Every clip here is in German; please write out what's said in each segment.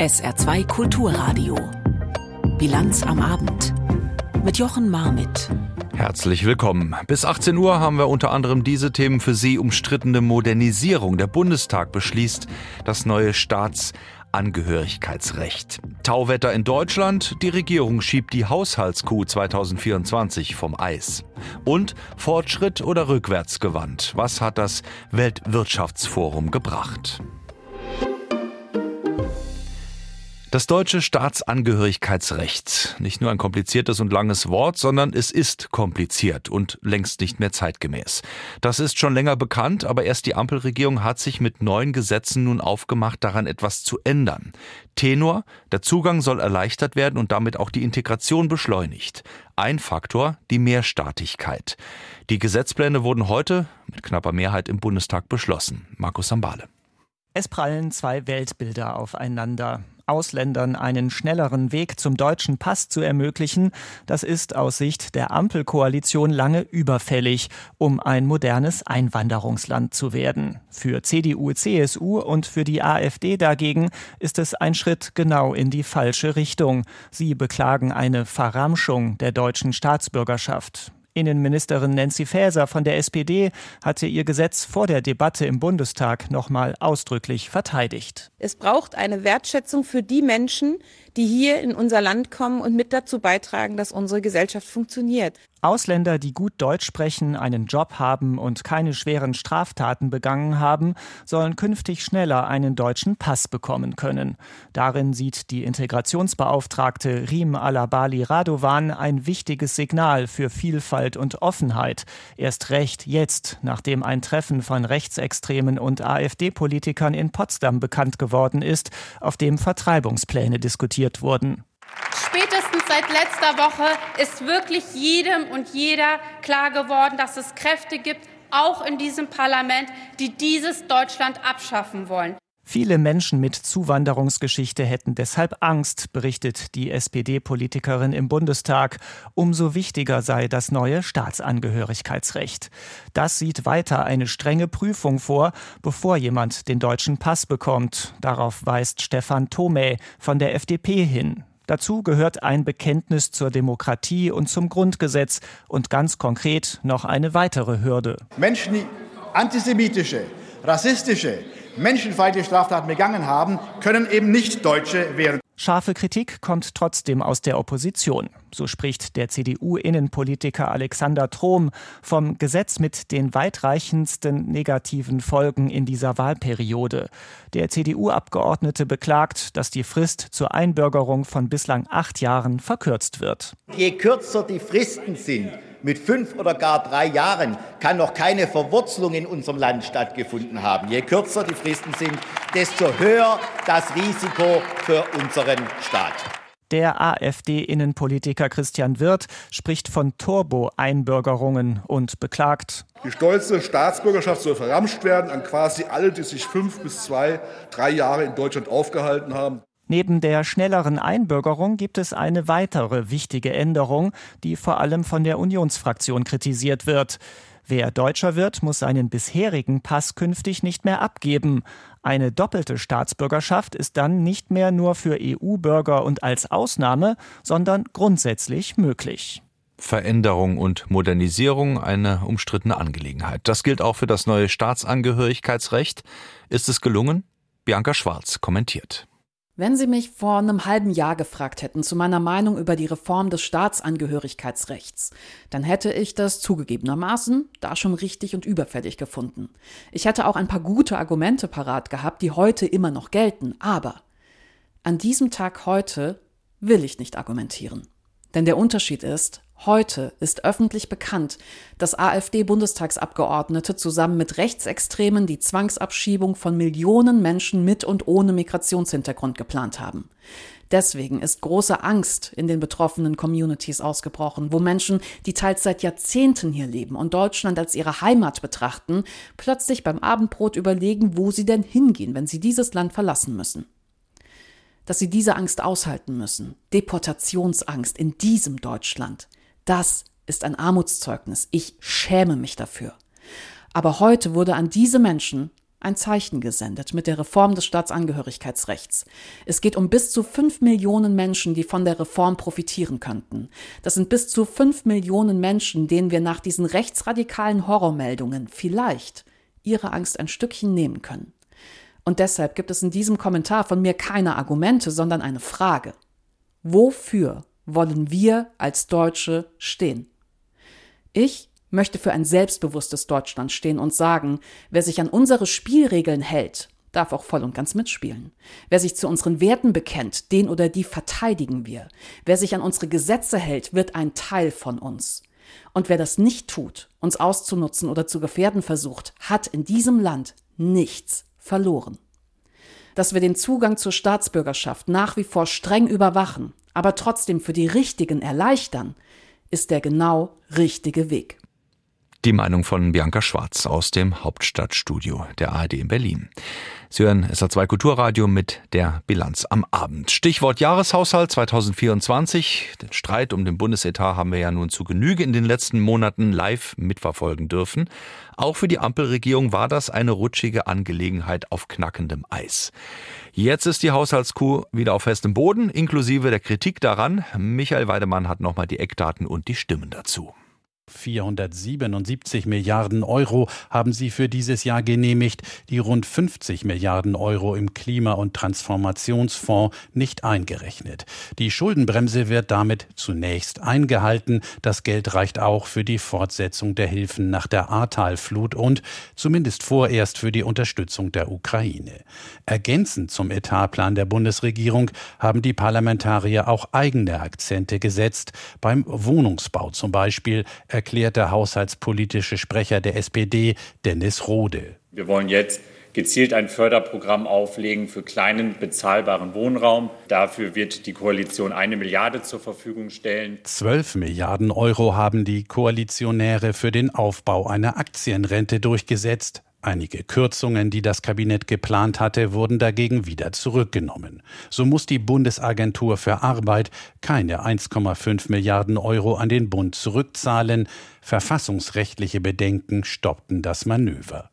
SR2 Kulturradio. Bilanz am Abend. Mit Jochen Marmit. Herzlich willkommen. Bis 18 Uhr haben wir unter anderem diese Themen für Sie umstrittene Modernisierung. Der Bundestag beschließt das neue Staatsangehörigkeitsrecht. Tauwetter in Deutschland. Die Regierung schiebt die Haushaltskuh 2024 vom Eis. Und Fortschritt oder rückwärtsgewandt. Was hat das Weltwirtschaftsforum gebracht? Das deutsche Staatsangehörigkeitsrecht. Nicht nur ein kompliziertes und langes Wort, sondern es ist kompliziert und längst nicht mehr zeitgemäß. Das ist schon länger bekannt, aber erst die Ampelregierung hat sich mit neuen Gesetzen nun aufgemacht, daran etwas zu ändern. Tenor, der Zugang soll erleichtert werden und damit auch die Integration beschleunigt. Ein Faktor, die Mehrstaatigkeit. Die Gesetzpläne wurden heute mit knapper Mehrheit im Bundestag beschlossen. Markus Sambale. Es prallen zwei Weltbilder aufeinander. Ausländern einen schnelleren Weg zum deutschen Pass zu ermöglichen, das ist aus Sicht der Ampelkoalition lange überfällig, um ein modernes Einwanderungsland zu werden. Für CDU, CSU und für die AfD dagegen ist es ein Schritt genau in die falsche Richtung. Sie beklagen eine Verramschung der deutschen Staatsbürgerschaft. Innenministerin Nancy Faeser von der SPD hatte ihr Gesetz vor der Debatte im Bundestag nochmal ausdrücklich verteidigt. Es braucht eine Wertschätzung für die Menschen, die hier in unser Land kommen und mit dazu beitragen, dass unsere Gesellschaft funktioniert. Ausländer, die gut Deutsch sprechen, einen Job haben und keine schweren Straftaten begangen haben, sollen künftig schneller einen deutschen Pass bekommen können. Darin sieht die Integrationsbeauftragte Riem Alabali Radovan ein wichtiges Signal für Vielfalt und Offenheit. Erst recht jetzt, nachdem ein Treffen von Rechtsextremen und AfD-Politikern in Potsdam bekannt geworden ist, auf dem Vertreibungspläne diskutiert wurden. Spätestens seit letzter Woche ist wirklich jedem und jeder klar geworden, dass es Kräfte gibt, auch in diesem Parlament, die dieses Deutschland abschaffen wollen. Viele Menschen mit Zuwanderungsgeschichte hätten deshalb Angst, berichtet die SPD-Politikerin im Bundestag. Umso wichtiger sei das neue Staatsangehörigkeitsrecht. Das sieht weiter eine strenge Prüfung vor, bevor jemand den deutschen Pass bekommt. Darauf weist Stefan Thome von der FDP hin. Dazu gehört ein Bekenntnis zur Demokratie und zum Grundgesetz und ganz konkret noch eine weitere Hürde. Menschen, die antisemitische, rassistische, menschenfeindliche Straftaten begangen haben, können eben nicht Deutsche werden. Scharfe Kritik kommt trotzdem aus der Opposition. So spricht der CDU-Innenpolitiker Alexander Trom vom Gesetz mit den weitreichendsten negativen Folgen in dieser Wahlperiode. Der CDU-Abgeordnete beklagt, dass die Frist zur Einbürgerung von bislang acht Jahren verkürzt wird. Je kürzer die Fristen sind, mit fünf oder gar drei Jahren kann noch keine Verwurzelung in unserem Land stattgefunden haben. Je kürzer die Fristen sind, desto höher das Risiko für unseren Staat. Der AfD-Innenpolitiker Christian Wirth spricht von Turbo-Einbürgerungen und beklagt, die stolze Staatsbürgerschaft soll verramscht werden an quasi alle, die sich fünf bis zwei, drei Jahre in Deutschland aufgehalten haben. Neben der schnelleren Einbürgerung gibt es eine weitere wichtige Änderung, die vor allem von der Unionsfraktion kritisiert wird. Wer Deutscher wird, muss seinen bisherigen Pass künftig nicht mehr abgeben. Eine doppelte Staatsbürgerschaft ist dann nicht mehr nur für EU-Bürger und als Ausnahme, sondern grundsätzlich möglich. Veränderung und Modernisierung eine umstrittene Angelegenheit. Das gilt auch für das neue Staatsangehörigkeitsrecht. Ist es gelungen? Bianca Schwarz kommentiert. Wenn Sie mich vor einem halben Jahr gefragt hätten zu meiner Meinung über die Reform des Staatsangehörigkeitsrechts, dann hätte ich das zugegebenermaßen da schon richtig und überfällig gefunden. Ich hätte auch ein paar gute Argumente parat gehabt, die heute immer noch gelten, aber an diesem Tag heute will ich nicht argumentieren. Denn der Unterschied ist, Heute ist öffentlich bekannt, dass AfD-Bundestagsabgeordnete zusammen mit Rechtsextremen die Zwangsabschiebung von Millionen Menschen mit und ohne Migrationshintergrund geplant haben. Deswegen ist große Angst in den betroffenen Communities ausgebrochen, wo Menschen, die teils seit Jahrzehnten hier leben und Deutschland als ihre Heimat betrachten, plötzlich beim Abendbrot überlegen, wo sie denn hingehen, wenn sie dieses Land verlassen müssen dass sie diese Angst aushalten müssen. Deportationsangst in diesem Deutschland. Das ist ein Armutszeugnis. Ich schäme mich dafür. Aber heute wurde an diese Menschen ein Zeichen gesendet mit der Reform des Staatsangehörigkeitsrechts. Es geht um bis zu fünf Millionen Menschen, die von der Reform profitieren könnten. Das sind bis zu fünf Millionen Menschen, denen wir nach diesen rechtsradikalen Horrormeldungen vielleicht ihre Angst ein Stückchen nehmen können. Und deshalb gibt es in diesem Kommentar von mir keine Argumente, sondern eine Frage. Wofür wollen wir als Deutsche stehen? Ich möchte für ein selbstbewusstes Deutschland stehen und sagen, wer sich an unsere Spielregeln hält, darf auch voll und ganz mitspielen. Wer sich zu unseren Werten bekennt, den oder die verteidigen wir. Wer sich an unsere Gesetze hält, wird ein Teil von uns. Und wer das nicht tut, uns auszunutzen oder zu gefährden versucht, hat in diesem Land nichts verloren. Dass wir den Zugang zur Staatsbürgerschaft nach wie vor streng überwachen, aber trotzdem für die Richtigen erleichtern, ist der genau richtige Weg. Die Meinung von Bianca Schwarz aus dem Hauptstadtstudio der ARD in Berlin. Sie hören SA2 Kulturradio mit der Bilanz am Abend. Stichwort Jahreshaushalt 2024. Den Streit um den Bundesetat haben wir ja nun zu Genüge in den letzten Monaten live mitverfolgen dürfen. Auch für die Ampelregierung war das eine rutschige Angelegenheit auf knackendem Eis. Jetzt ist die Haushaltskuh wieder auf festem Boden, inklusive der Kritik daran. Michael Weidemann hat nochmal die Eckdaten und die Stimmen dazu. 477 Milliarden Euro haben sie für dieses Jahr genehmigt, die rund 50 Milliarden Euro im Klima- und Transformationsfonds nicht eingerechnet. Die Schuldenbremse wird damit zunächst eingehalten. Das Geld reicht auch für die Fortsetzung der Hilfen nach der Ahrtalflut und zumindest vorerst für die Unterstützung der Ukraine. Ergänzend zum Etatplan der Bundesregierung haben die Parlamentarier auch eigene Akzente gesetzt. Beim Wohnungsbau zum Beispiel erklärt der haushaltspolitische Sprecher der SPD, Dennis Rode. Wir wollen jetzt gezielt ein Förderprogramm auflegen für kleinen bezahlbaren Wohnraum. Dafür wird die Koalition eine Milliarde zur Verfügung stellen. Zwölf Milliarden Euro haben die Koalitionäre für den Aufbau einer Aktienrente durchgesetzt. Einige Kürzungen, die das Kabinett geplant hatte, wurden dagegen wieder zurückgenommen. So muss die Bundesagentur für Arbeit keine 1,5 Milliarden Euro an den Bund zurückzahlen. Verfassungsrechtliche Bedenken stoppten das Manöver.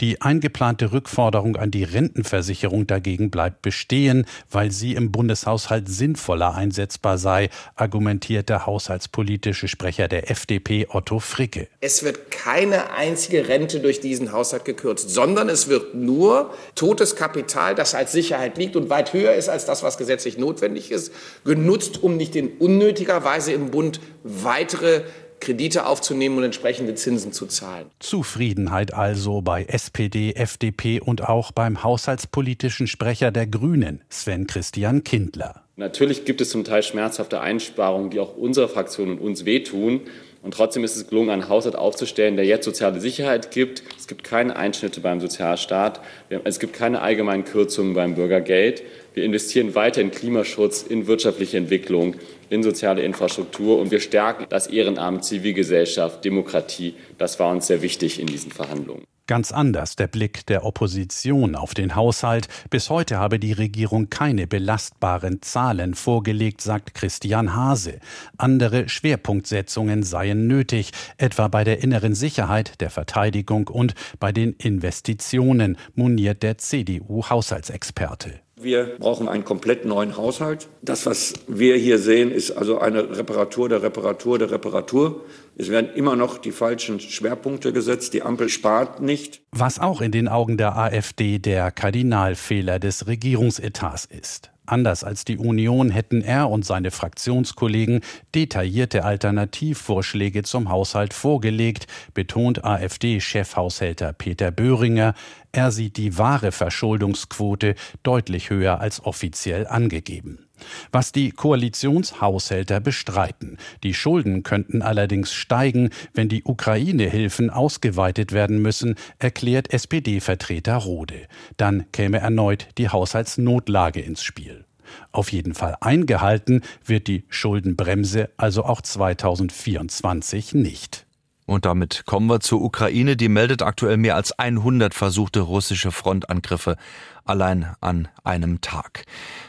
Die eingeplante Rückforderung an die Rentenversicherung dagegen bleibt bestehen, weil sie im Bundeshaushalt sinnvoller einsetzbar sei, argumentiert der haushaltspolitische Sprecher der FDP Otto Fricke. Es wird keine einzige Rente durch diesen Haushalt gekürzt, sondern es wird nur totes Kapital, das als Sicherheit liegt und weit höher ist als das, was gesetzlich notwendig ist, genutzt, um nicht in unnötiger Weise im Bund weitere Kredite aufzunehmen und entsprechende Zinsen zu zahlen. Zufriedenheit also bei SPD, FDP und auch beim haushaltspolitischen Sprecher der Grünen, Sven Christian Kindler. Natürlich gibt es zum Teil schmerzhafte Einsparungen, die auch unserer Fraktion und uns wehtun. Und trotzdem ist es gelungen, einen Haushalt aufzustellen, der jetzt soziale Sicherheit gibt. Es gibt keine Einschnitte beim Sozialstaat. Es gibt keine allgemeinen Kürzungen beim Bürgergeld. Wir investieren weiter in Klimaschutz, in wirtschaftliche Entwicklung, in soziale Infrastruktur und wir stärken das Ehrenamt, Zivilgesellschaft, Demokratie. Das war uns sehr wichtig in diesen Verhandlungen. Ganz anders der Blick der Opposition auf den Haushalt. Bis heute habe die Regierung keine belastbaren Zahlen vorgelegt, sagt Christian Hase. Andere Schwerpunktsetzungen seien nötig, etwa bei der inneren Sicherheit, der Verteidigung und bei den Investitionen, moniert der CDU-Haushaltsexperte. Wir brauchen einen komplett neuen Haushalt. Das, was wir hier sehen, ist also eine Reparatur der Reparatur der Reparatur. Es werden immer noch die falschen Schwerpunkte gesetzt. Die Ampel spart nicht. Was auch in den Augen der AfD der Kardinalfehler des Regierungsetats ist. Anders als die Union hätten er und seine Fraktionskollegen detaillierte Alternativvorschläge zum Haushalt vorgelegt, betont AfD-Chefhaushälter Peter Böhringer. Er sieht die wahre Verschuldungsquote deutlich höher als offiziell angegeben. Was die Koalitionshaushälter bestreiten. Die Schulden könnten allerdings steigen, wenn die Ukraine-Hilfen ausgeweitet werden müssen, erklärt SPD-Vertreter Rode. Dann käme erneut die Haushaltsnotlage ins Spiel. Auf jeden Fall eingehalten wird die Schuldenbremse also auch 2024 nicht. Und damit kommen wir zur Ukraine. Die meldet aktuell mehr als 100 versuchte russische Frontangriffe allein an einem Tag.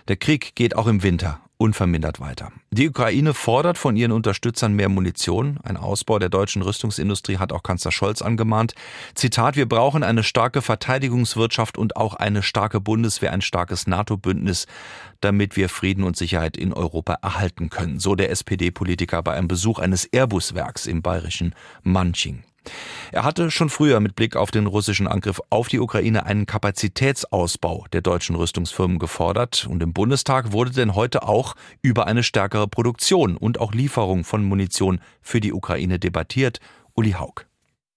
Der Krieg geht auch im Winter unvermindert weiter. Die Ukraine fordert von ihren Unterstützern mehr Munition. Ein Ausbau der deutschen Rüstungsindustrie hat auch Kanzler Scholz angemahnt. Zitat, wir brauchen eine starke Verteidigungswirtschaft und auch eine starke Bundeswehr, ein starkes NATO-Bündnis, damit wir Frieden und Sicherheit in Europa erhalten können, so der SPD-Politiker bei einem Besuch eines Airbus-Werks im bayerischen Manching. Er hatte schon früher mit Blick auf den russischen Angriff auf die Ukraine einen Kapazitätsausbau der deutschen Rüstungsfirmen gefordert und im Bundestag wurde denn heute auch über eine stärkere Produktion und auch Lieferung von Munition für die Ukraine debattiert. Uli Haug.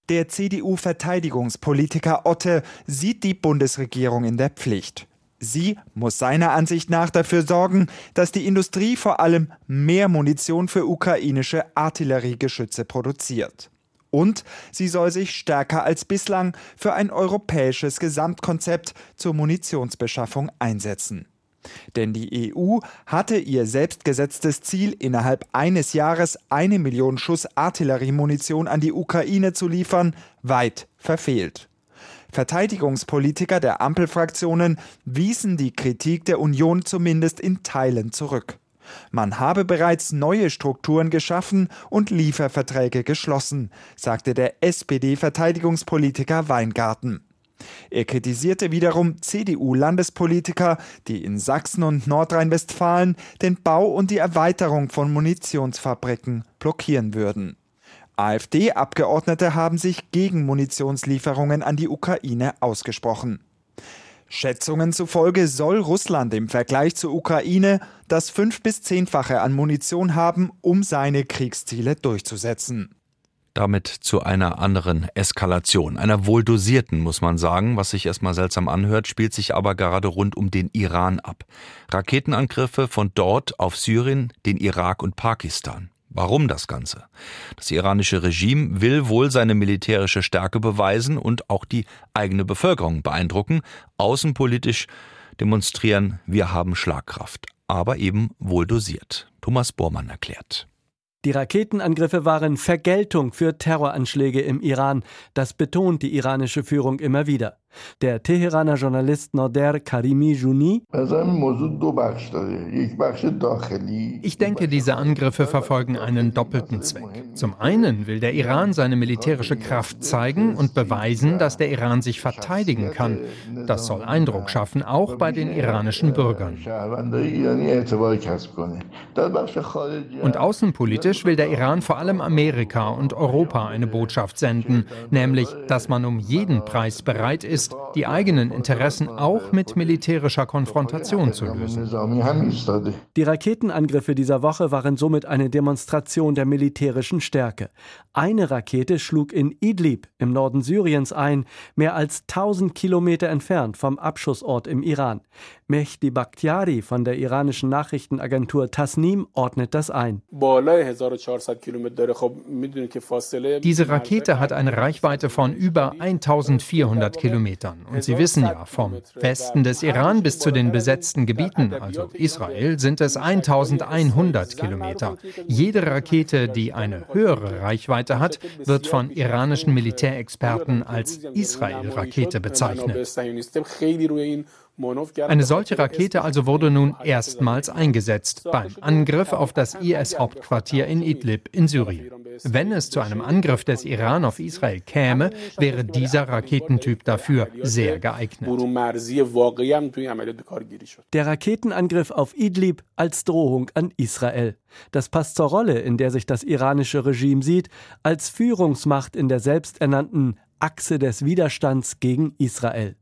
Der CDU-Verteidigungspolitiker Otte sieht die Bundesregierung in der Pflicht. Sie muss seiner Ansicht nach dafür sorgen, dass die Industrie vor allem mehr Munition für ukrainische Artilleriegeschütze produziert. Und sie soll sich stärker als bislang für ein europäisches Gesamtkonzept zur Munitionsbeschaffung einsetzen. Denn die EU hatte ihr selbstgesetztes Ziel, innerhalb eines Jahres eine Million Schuss Artilleriemunition an die Ukraine zu liefern, weit verfehlt. Verteidigungspolitiker der Ampelfraktionen wiesen die Kritik der Union zumindest in Teilen zurück. Man habe bereits neue Strukturen geschaffen und Lieferverträge geschlossen, sagte der SPD-Verteidigungspolitiker Weingarten. Er kritisierte wiederum CDU-Landespolitiker, die in Sachsen und Nordrhein-Westfalen den Bau und die Erweiterung von Munitionsfabriken blockieren würden. AfD-Abgeordnete haben sich gegen Munitionslieferungen an die Ukraine ausgesprochen. Schätzungen zufolge soll Russland im Vergleich zur Ukraine das fünf- bis zehnfache an Munition haben, um seine Kriegsziele durchzusetzen. Damit zu einer anderen Eskalation, einer wohl dosierten, muss man sagen, was sich erstmal seltsam anhört, spielt sich aber gerade rund um den Iran ab. Raketenangriffe von dort auf Syrien, den Irak und Pakistan. Warum das Ganze? Das iranische Regime will wohl seine militärische Stärke beweisen und auch die eigene Bevölkerung beeindrucken, außenpolitisch demonstrieren, wir haben Schlagkraft, aber eben wohl dosiert. Thomas Bormann erklärt. Die Raketenangriffe waren Vergeltung für Terroranschläge im Iran. Das betont die iranische Führung immer wieder. Der Teheraner Journalist Nader Karimi Juni. Ich denke, diese Angriffe verfolgen einen doppelten Zweck. Zum einen will der Iran seine militärische Kraft zeigen und beweisen, dass der Iran sich verteidigen kann. Das soll Eindruck schaffen, auch bei den iranischen Bürgern. Und außenpolitisch will der Iran vor allem Amerika und Europa eine Botschaft senden, nämlich, dass man um jeden Preis bereit ist, ist, die eigenen Interessen auch mit militärischer Konfrontation zu lösen. Die Raketenangriffe dieser Woche waren somit eine Demonstration der militärischen Stärke. Eine Rakete schlug in Idlib im Norden Syriens ein, mehr als 1000 Kilometer entfernt vom Abschussort im Iran. Mehdi Bakhtiari von der iranischen Nachrichtenagentur Tasnim ordnet das ein. Diese Rakete hat eine Reichweite von über 1400 Kilometern. Und Sie wissen ja, vom Westen des Iran bis zu den besetzten Gebieten, also Israel, sind es 1100 Kilometer. Jede Rakete, die eine höhere Reichweite hat, wird von iranischen Militärexperten als Israel-Rakete bezeichnet. Eine solche Rakete also wurde nun erstmals eingesetzt beim Angriff auf das IS-Hauptquartier in Idlib in Syrien. Wenn es zu einem Angriff des Iran auf Israel käme, wäre dieser Raketentyp dafür sehr geeignet. Der Raketenangriff auf Idlib als Drohung an Israel. Das passt zur Rolle, in der sich das iranische Regime sieht, als Führungsmacht in der selbsternannten Achse des Widerstands gegen Israel.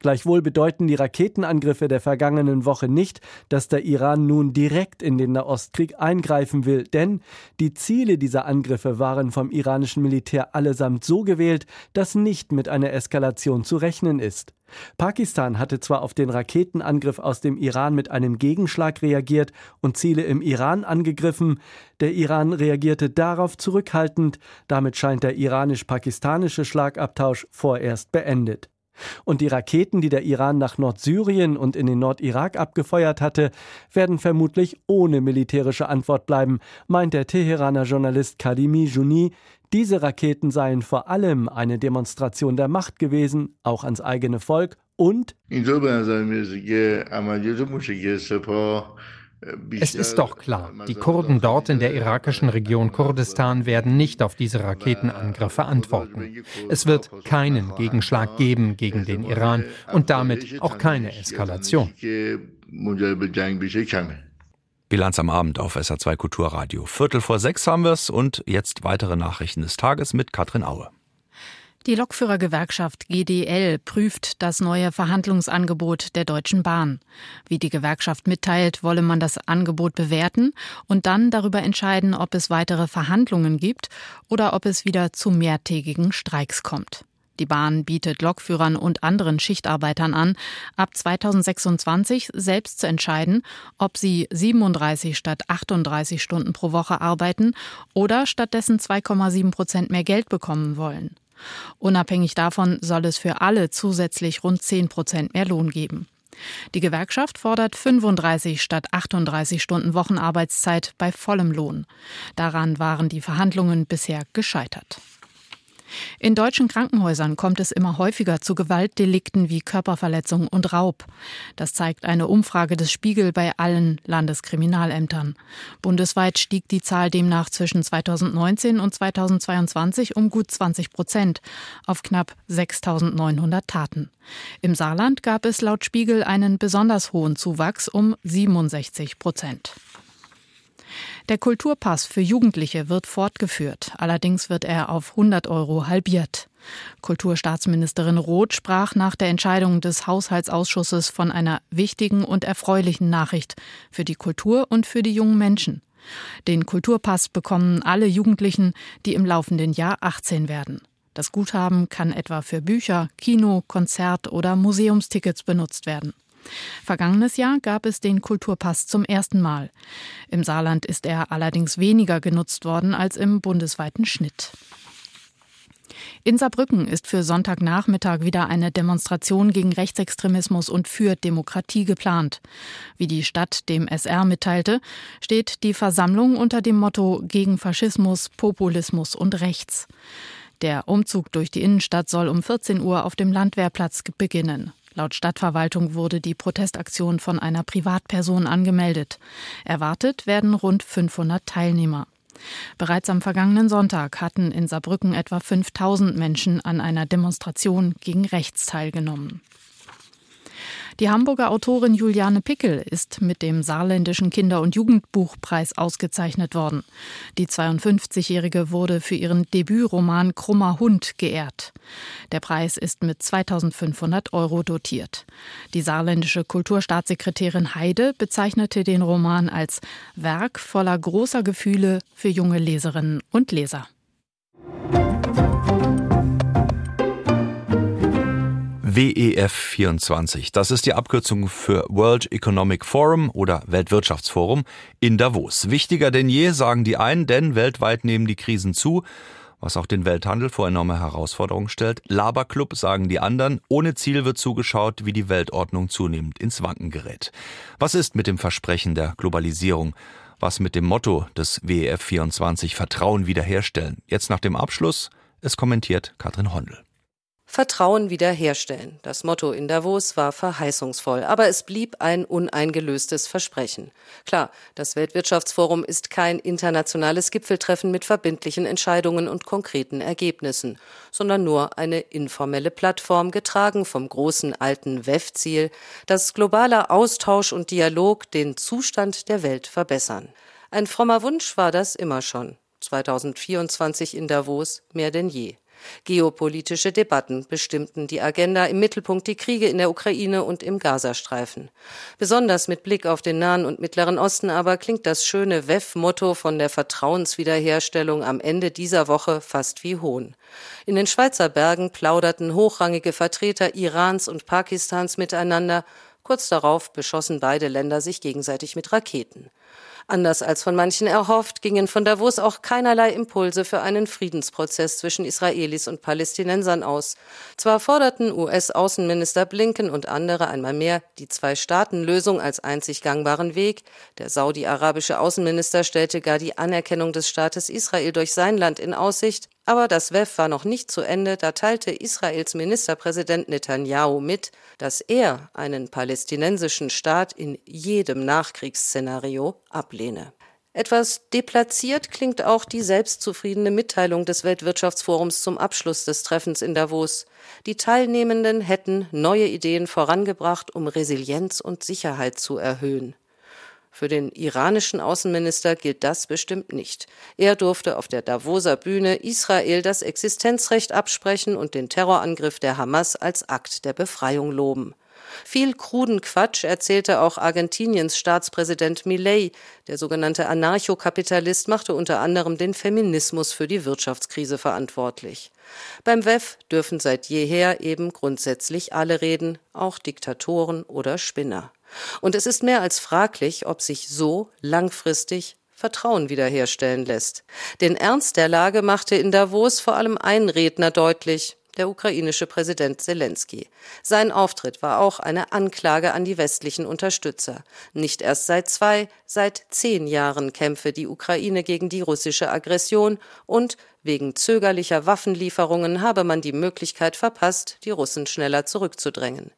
Gleichwohl bedeuten die Raketenangriffe der vergangenen Woche nicht, dass der Iran nun direkt in den Nahostkrieg eingreifen will, denn die Ziele dieser Angriffe waren vom iranischen Militär allesamt so gewählt, dass nicht mit einer Eskalation zu rechnen ist. Pakistan hatte zwar auf den Raketenangriff aus dem Iran mit einem Gegenschlag reagiert und Ziele im Iran angegriffen, der Iran reagierte darauf zurückhaltend, damit scheint der iranisch-pakistanische Schlagabtausch vorerst beendet. Und die Raketen, die der Iran nach Nordsyrien und in den Nordirak abgefeuert hatte, werden vermutlich ohne militärische Antwort bleiben, meint der Teheraner Journalist Kadimi Juni. Diese Raketen seien vor allem eine Demonstration der Macht gewesen, auch ans eigene Volk und Es ist doch klar, die Kurden dort in der irakischen Region Kurdistan werden nicht auf diese Raketenangriffe antworten. Es wird keinen Gegenschlag geben gegen den Iran und damit auch keine Eskalation. Bilanz am Abend auf SA2 Kulturradio. Viertel vor sechs haben wir es und jetzt weitere Nachrichten des Tages mit Katrin Aue. Die Lokführergewerkschaft GDL prüft das neue Verhandlungsangebot der Deutschen Bahn. Wie die Gewerkschaft mitteilt, wolle man das Angebot bewerten und dann darüber entscheiden, ob es weitere Verhandlungen gibt oder ob es wieder zu mehrtägigen Streiks kommt. Die Bahn bietet Lokführern und anderen Schichtarbeitern an, ab 2026 selbst zu entscheiden, ob sie 37 statt 38 Stunden pro Woche arbeiten oder stattdessen 2,7 Prozent mehr Geld bekommen wollen. Unabhängig davon soll es für alle zusätzlich rund 10 Prozent mehr Lohn geben. Die Gewerkschaft fordert 35 statt 38 Stunden Wochenarbeitszeit bei vollem Lohn. Daran waren die Verhandlungen bisher gescheitert. In deutschen Krankenhäusern kommt es immer häufiger zu Gewaltdelikten wie Körperverletzung und Raub. Das zeigt eine Umfrage des Spiegel bei allen Landeskriminalämtern. Bundesweit stieg die Zahl demnach zwischen 2019 und 2022 um gut 20 Prozent auf knapp 6.900 Taten. Im Saarland gab es laut Spiegel einen besonders hohen Zuwachs um 67 Prozent. Der Kulturpass für Jugendliche wird fortgeführt. Allerdings wird er auf 100 Euro halbiert. Kulturstaatsministerin Roth sprach nach der Entscheidung des Haushaltsausschusses von einer wichtigen und erfreulichen Nachricht für die Kultur und für die jungen Menschen. Den Kulturpass bekommen alle Jugendlichen, die im laufenden Jahr 18 werden. Das Guthaben kann etwa für Bücher, Kino, Konzert oder Museumstickets benutzt werden. Vergangenes Jahr gab es den Kulturpass zum ersten Mal. Im Saarland ist er allerdings weniger genutzt worden als im bundesweiten Schnitt. In Saarbrücken ist für Sonntagnachmittag wieder eine Demonstration gegen Rechtsextremismus und für Demokratie geplant. Wie die Stadt dem SR mitteilte, steht die Versammlung unter dem Motto gegen Faschismus, Populismus und Rechts. Der Umzug durch die Innenstadt soll um 14 Uhr auf dem Landwehrplatz beginnen. Laut Stadtverwaltung wurde die Protestaktion von einer Privatperson angemeldet. Erwartet werden rund 500 Teilnehmer. Bereits am vergangenen Sonntag hatten in Saarbrücken etwa 5000 Menschen an einer Demonstration gegen rechts teilgenommen. Die Hamburger Autorin Juliane Pickel ist mit dem Saarländischen Kinder- und Jugendbuchpreis ausgezeichnet worden. Die 52-Jährige wurde für ihren Debütroman Krummer Hund geehrt. Der Preis ist mit 2500 Euro dotiert. Die saarländische Kulturstaatssekretärin Heide bezeichnete den Roman als Werk voller großer Gefühle für junge Leserinnen und Leser. WEF 24. Das ist die Abkürzung für World Economic Forum oder Weltwirtschaftsforum in Davos. Wichtiger denn je, sagen die einen, denn weltweit nehmen die Krisen zu, was auch den Welthandel vor enorme Herausforderungen stellt. Laberclub, sagen die anderen. Ohne Ziel wird zugeschaut, wie die Weltordnung zunehmend ins Wanken gerät. Was ist mit dem Versprechen der Globalisierung? Was mit dem Motto des WEF 24 Vertrauen wiederherstellen? Jetzt nach dem Abschluss, es kommentiert Katrin Hondel. Vertrauen wiederherstellen. Das Motto in Davos war verheißungsvoll, aber es blieb ein uneingelöstes Versprechen. Klar, das Weltwirtschaftsforum ist kein internationales Gipfeltreffen mit verbindlichen Entscheidungen und konkreten Ergebnissen, sondern nur eine informelle Plattform, getragen vom großen alten WEF-Ziel, dass globaler Austausch und Dialog den Zustand der Welt verbessern. Ein frommer Wunsch war das immer schon. 2024 in Davos mehr denn je. Geopolitische Debatten bestimmten die Agenda, im Mittelpunkt die Kriege in der Ukraine und im Gazastreifen. Besonders mit Blick auf den Nahen und Mittleren Osten aber klingt das schöne WEF-Motto von der Vertrauenswiederherstellung am Ende dieser Woche fast wie Hohn. In den Schweizer Bergen plauderten hochrangige Vertreter Irans und Pakistans miteinander, kurz darauf beschossen beide Länder sich gegenseitig mit Raketen. Anders als von manchen erhofft, gingen von Davos auch keinerlei Impulse für einen Friedensprozess zwischen Israelis und Palästinensern aus. Zwar forderten US-Außenminister Blinken und andere einmal mehr die Zwei-Staaten-Lösung als einzig gangbaren Weg, der saudi-arabische Außenminister stellte gar die Anerkennung des Staates Israel durch sein Land in Aussicht, Aber das WEF war noch nicht zu Ende, da teilte Israels Ministerpräsident Netanyahu mit, dass er einen palästinensischen Staat in jedem Nachkriegsszenario ablehne. Etwas deplatziert klingt auch die selbstzufriedene Mitteilung des Weltwirtschaftsforums zum Abschluss des Treffens in Davos. Die Teilnehmenden hätten neue Ideen vorangebracht, um Resilienz und Sicherheit zu erhöhen. Für den iranischen Außenminister gilt das bestimmt nicht. Er durfte auf der Davoser Bühne Israel das Existenzrecht absprechen und den Terrorangriff der Hamas als Akt der Befreiung loben. Viel kruden Quatsch erzählte auch Argentiniens Staatspräsident Milei. Der sogenannte Anarchokapitalist machte unter anderem den Feminismus für die Wirtschaftskrise verantwortlich. Beim WEF dürfen seit jeher eben grundsätzlich alle reden, auch Diktatoren oder Spinner. Und es ist mehr als fraglich, ob sich so langfristig Vertrauen wiederherstellen lässt. Den Ernst der Lage machte in Davos vor allem ein Redner deutlich, der ukrainische Präsident Zelensky. Sein Auftritt war auch eine Anklage an die westlichen Unterstützer. Nicht erst seit zwei, seit zehn Jahren kämpfe die Ukraine gegen die russische Aggression und wegen zögerlicher Waffenlieferungen habe man die Möglichkeit verpasst, die Russen schneller zurückzudrängen.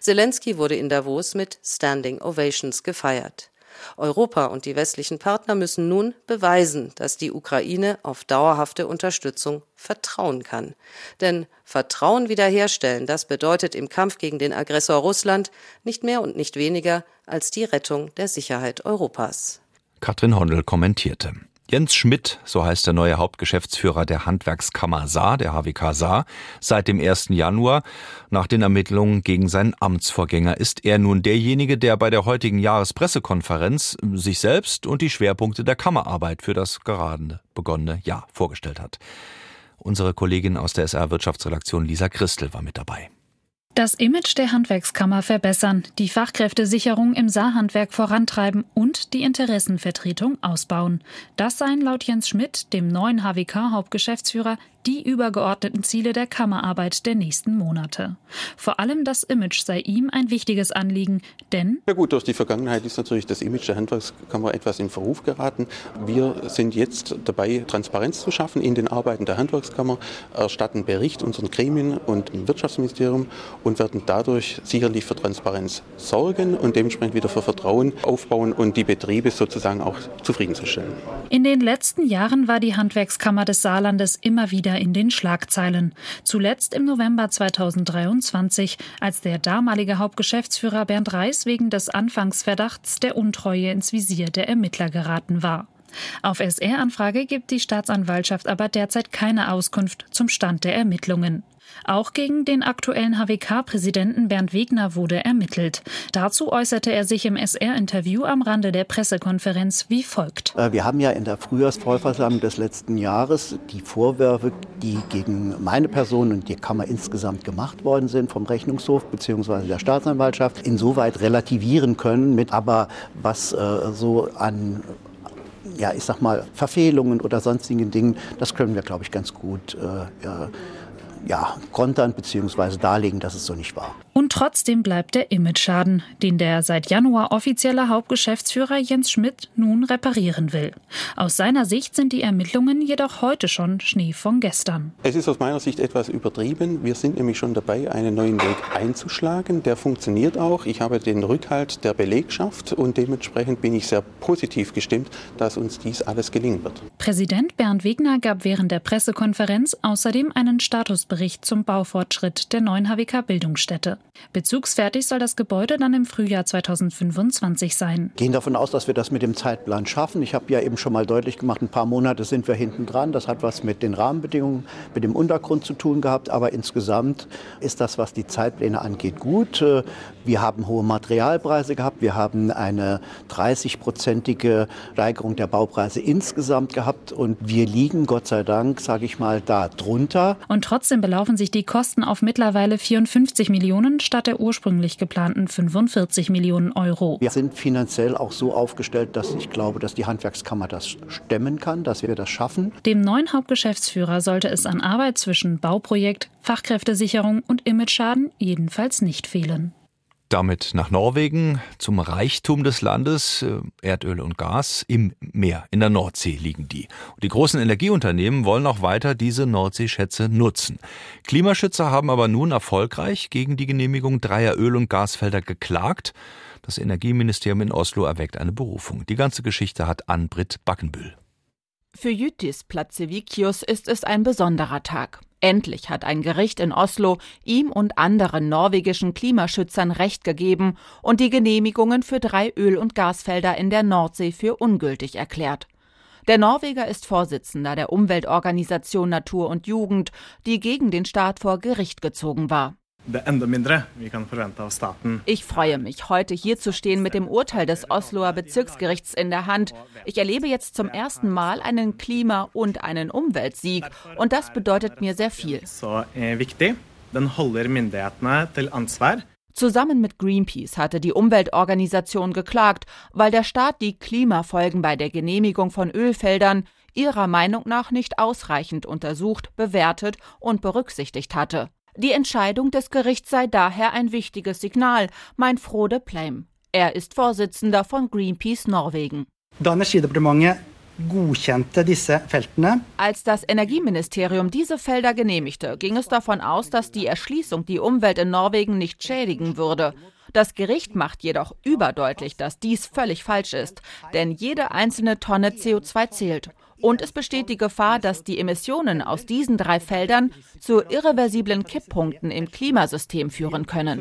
Zelensky wurde in Davos mit Standing Ovations gefeiert. Europa und die westlichen Partner müssen nun beweisen, dass die Ukraine auf dauerhafte Unterstützung vertrauen kann. Denn Vertrauen wiederherstellen, das bedeutet im Kampf gegen den Aggressor Russland nicht mehr und nicht weniger als die Rettung der Sicherheit Europas. Katrin Hondel kommentierte. Jens Schmidt, so heißt der neue Hauptgeschäftsführer der Handwerkskammer Saar, der HWK Saar, seit dem 1. Januar. Nach den Ermittlungen gegen seinen Amtsvorgänger ist er nun derjenige, der bei der heutigen Jahrespressekonferenz sich selbst und die Schwerpunkte der Kammerarbeit für das gerade begonnene Jahr vorgestellt hat. Unsere Kollegin aus der SR Wirtschaftsredaktion Lisa Christel war mit dabei. Das Image der Handwerkskammer verbessern, die Fachkräftesicherung im Saarhandwerk vorantreiben und die Interessenvertretung ausbauen. Das seien laut Jens Schmidt, dem neuen HWK-Hauptgeschäftsführer, die übergeordneten Ziele der Kammerarbeit der nächsten Monate. Vor allem das Image sei ihm ein wichtiges Anliegen, denn ja gut, durch die Vergangenheit ist natürlich das Image der Handwerkskammer etwas in Verruf geraten. Wir sind jetzt dabei, Transparenz zu schaffen in den Arbeiten der Handwerkskammer, erstatten Bericht unseren Gremien und dem Wirtschaftsministerium und werden dadurch sicherlich für Transparenz sorgen und dementsprechend wieder für Vertrauen aufbauen und die Betriebe sozusagen auch zufriedenzustellen. In den letzten Jahren war die Handwerkskammer des Saarlandes immer wieder in den Schlagzeilen. Zuletzt im November 2023, als der damalige Hauptgeschäftsführer Bernd Reis wegen des Anfangsverdachts der Untreue ins Visier der Ermittler geraten war. Auf SR-Anfrage gibt die Staatsanwaltschaft aber derzeit keine Auskunft zum Stand der Ermittlungen. Auch gegen den aktuellen HWK-Präsidenten Bernd Wegner wurde ermittelt. Dazu äußerte er sich im SR-Interview am Rande der Pressekonferenz wie folgt. Äh, wir haben ja in der Frühjahrsvollversammlung des letzten Jahres die Vorwürfe, die gegen meine Person und die Kammer insgesamt gemacht worden sind vom Rechnungshof bzw. der Staatsanwaltschaft insoweit relativieren können mit aber was äh, so an ja, ich sag mal, Verfehlungen oder sonstigen Dingen, das können wir, glaube ich, ganz gut äh, ja, ja, kontern bzw. darlegen, dass es so nicht war. Und trotzdem bleibt der Imageschaden, den der seit Januar offizielle Hauptgeschäftsführer Jens Schmidt nun reparieren will. Aus seiner Sicht sind die Ermittlungen jedoch heute schon Schnee von gestern. Es ist aus meiner Sicht etwas übertrieben. Wir sind nämlich schon dabei, einen neuen Weg einzuschlagen. Der funktioniert auch. Ich habe den Rückhalt der Belegschaft und dementsprechend bin ich sehr positiv gestimmt, dass uns dies alles gelingen wird. Präsident Bernd Wegner gab während der Pressekonferenz außerdem einen Statusbericht zum Baufortschritt der neuen HWK Bildungsstätte. Bezugsfertig soll das Gebäude dann im Frühjahr 2025 sein. Wir gehen davon aus, dass wir das mit dem Zeitplan schaffen. Ich habe ja eben schon mal deutlich gemacht, ein paar Monate sind wir hinten dran. Das hat was mit den Rahmenbedingungen, mit dem Untergrund zu tun gehabt. Aber insgesamt ist das, was die Zeitpläne angeht, gut. Wir haben hohe Materialpreise gehabt. Wir haben eine 30-prozentige Steigerung der Baupreise insgesamt gehabt. Und wir liegen, Gott sei Dank, sage ich mal, da drunter. Und trotzdem belaufen sich die Kosten auf mittlerweile 54 Millionen statt der ursprünglich geplanten 45 Millionen Euro. Wir sind finanziell auch so aufgestellt, dass ich glaube, dass die Handwerkskammer das stemmen kann, dass wir das schaffen. Dem neuen Hauptgeschäftsführer sollte es an Arbeit zwischen Bauprojekt, Fachkräftesicherung und Imageschaden jedenfalls nicht fehlen. Damit nach Norwegen zum Reichtum des Landes. Äh, Erdöl und Gas im Meer, in der Nordsee liegen die. Und die großen Energieunternehmen wollen auch weiter diese Nordseeschätze nutzen. Klimaschützer haben aber nun erfolgreich gegen die Genehmigung dreier Öl- und Gasfelder geklagt. Das Energieministerium in Oslo erweckt eine Berufung. Die ganze Geschichte hat Ann-Britt Backenbühl. Für Jytis Platzevikius ist es ein besonderer Tag. Endlich hat ein Gericht in Oslo ihm und anderen norwegischen Klimaschützern Recht gegeben und die Genehmigungen für drei Öl- und Gasfelder in der Nordsee für ungültig erklärt. Der Norweger ist Vorsitzender der Umweltorganisation Natur und Jugend, die gegen den Staat vor Gericht gezogen war. Ich freue mich, heute hier zu stehen mit dem Urteil des Osloer Bezirksgerichts in der Hand. Ich erlebe jetzt zum ersten Mal einen Klima- und einen Umweltsieg und das bedeutet mir sehr viel. Zusammen mit Greenpeace hatte die Umweltorganisation geklagt, weil der Staat die Klimafolgen bei der Genehmigung von Ölfeldern ihrer Meinung nach nicht ausreichend untersucht, bewertet und berücksichtigt hatte. Die Entscheidung des Gerichts sei daher ein wichtiges Signal, meint Frode Pleim. Er ist Vorsitzender von Greenpeace Norwegen. Als das Energieministerium diese Felder genehmigte, ging es davon aus, dass die Erschließung die Umwelt in Norwegen nicht schädigen würde. Das Gericht macht jedoch überdeutlich, dass dies völlig falsch ist, denn jede einzelne Tonne CO2 zählt. Und es besteht die Gefahr, dass die Emissionen aus diesen drei Feldern zu irreversiblen Kipppunkten im Klimasystem führen können.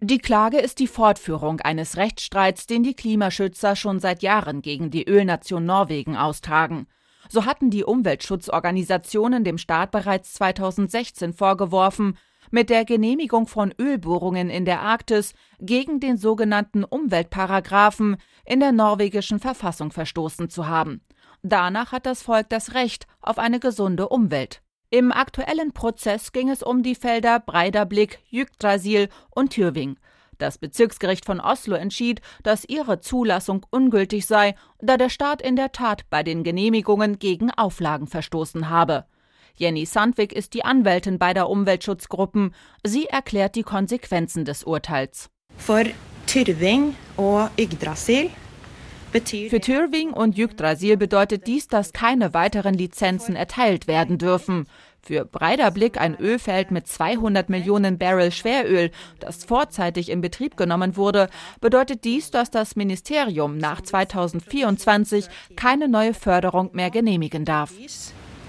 Die Klage ist die Fortführung eines Rechtsstreits, den die Klimaschützer schon seit Jahren gegen die Ölnation Norwegen austragen. So hatten die Umweltschutzorganisationen dem Staat bereits 2016 vorgeworfen, mit der Genehmigung von Ölbohrungen in der Arktis gegen den sogenannten Umweltparagraphen in der norwegischen Verfassung verstoßen zu haben. Danach hat das Volk das Recht auf eine gesunde Umwelt. Im aktuellen Prozess ging es um die Felder Breiderblick, Yggdrasil und Tyrving. Das Bezirksgericht von Oslo entschied, dass ihre Zulassung ungültig sei, da der Staat in der Tat bei den Genehmigungen gegen Auflagen verstoßen habe. Jenny Sandvik ist die Anwältin beider Umweltschutzgruppen. Sie erklärt die Konsequenzen des Urteils. Für Tyrving und Yggdrasil für Tyrving und Yggdrasil bedeutet dies, dass keine weiteren Lizenzen erteilt werden dürfen. Für Breiderblick ein Ölfeld mit 200 Millionen Barrel Schweröl, das vorzeitig in Betrieb genommen wurde, bedeutet dies, dass das Ministerium nach 2024 keine neue Förderung mehr genehmigen darf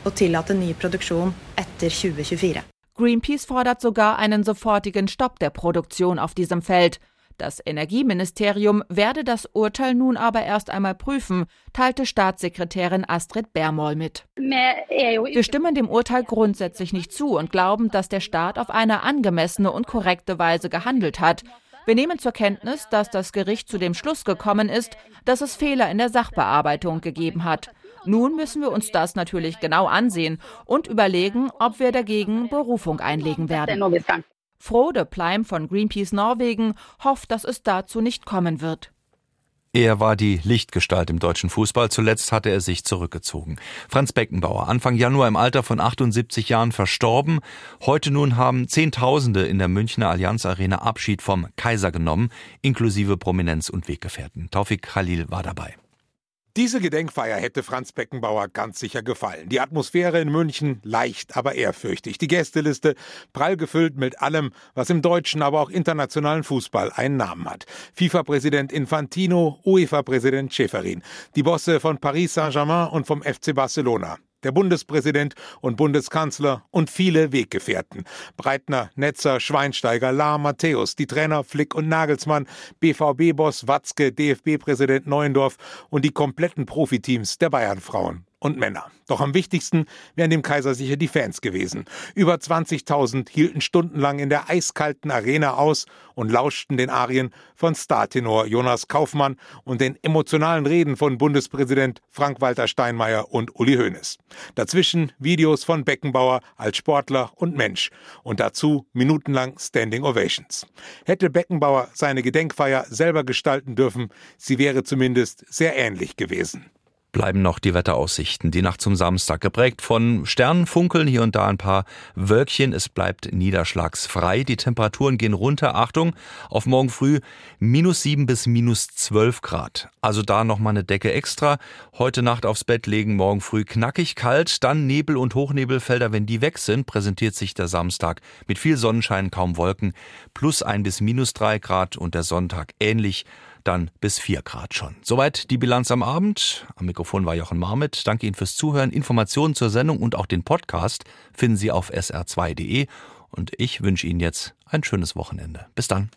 og tillate ny produksjon etter 2024. Greenpeace fordert sogar einen sofortigen Stopp der Produktion auf diesem Feld. Das Energieministerium werde das Urteil nun aber erst einmal prüfen, teilte Staatssekretärin Astrid Bermoll mit. Wir stimmen dem Urteil grundsätzlich nicht zu und glauben, dass der Staat auf eine angemessene und korrekte Weise gehandelt hat. Wir nehmen zur Kenntnis, dass das Gericht zu dem Schluss gekommen ist, dass es Fehler in der Sachbearbeitung gegeben hat. Nun müssen wir uns das natürlich genau ansehen und überlegen, ob wir dagegen Berufung einlegen werden. Frode Pleim von Greenpeace Norwegen hofft, dass es dazu nicht kommen wird. Er war die Lichtgestalt im deutschen Fußball. Zuletzt hatte er sich zurückgezogen. Franz Beckenbauer, Anfang Januar im Alter von 78 Jahren verstorben. Heute nun haben Zehntausende in der Münchner Allianz Arena Abschied vom Kaiser genommen, inklusive Prominenz und Weggefährten. Taufik Khalil war dabei. Diese Gedenkfeier hätte Franz Beckenbauer ganz sicher gefallen. Die Atmosphäre in München leicht, aber ehrfürchtig. Die Gästeliste prall gefüllt mit allem, was im deutschen, aber auch internationalen Fußball einen Namen hat. FIFA-Präsident Infantino, UEFA-Präsident Schäferin, die Bosse von Paris Saint-Germain und vom FC Barcelona der Bundespräsident und Bundeskanzler und viele Weggefährten. Breitner, Netzer, Schweinsteiger, Lahr, Matthäus, die Trainer Flick und Nagelsmann, BVB-Boss Watzke, DFB-Präsident Neuendorf und die kompletten Profiteams der Bayern-Frauen und Männer. Doch am wichtigsten wären dem Kaiser sicher die Fans gewesen. Über 20.000 hielten stundenlang in der eiskalten Arena aus und lauschten den Arien von Startenor Jonas Kaufmann und den emotionalen Reden von Bundespräsident Frank-Walter Steinmeier und Uli Hoeneß. Dazwischen Videos von Beckenbauer als Sportler und Mensch und dazu minutenlang Standing Ovations. Hätte Beckenbauer seine Gedenkfeier selber gestalten dürfen, sie wäre zumindest sehr ähnlich gewesen. Bleiben noch die Wetteraussichten. Die Nacht zum Samstag geprägt von Sternenfunkeln, hier und da ein paar Wölkchen. Es bleibt niederschlagsfrei. Die Temperaturen gehen runter. Achtung, auf morgen früh minus sieben bis minus zwölf Grad. Also da nochmal eine Decke extra. Heute Nacht aufs Bett legen, morgen früh knackig kalt. Dann Nebel und Hochnebelfelder, wenn die weg sind, präsentiert sich der Samstag mit viel Sonnenschein, kaum Wolken. Plus ein bis minus drei Grad und der Sonntag ähnlich dann bis 4 Grad schon. Soweit die Bilanz am Abend. Am Mikrofon war Jochen Marmit. Danke Ihnen fürs Zuhören. Informationen zur Sendung und auch den Podcast finden Sie auf sr2.de. Und ich wünsche Ihnen jetzt ein schönes Wochenende. Bis dann.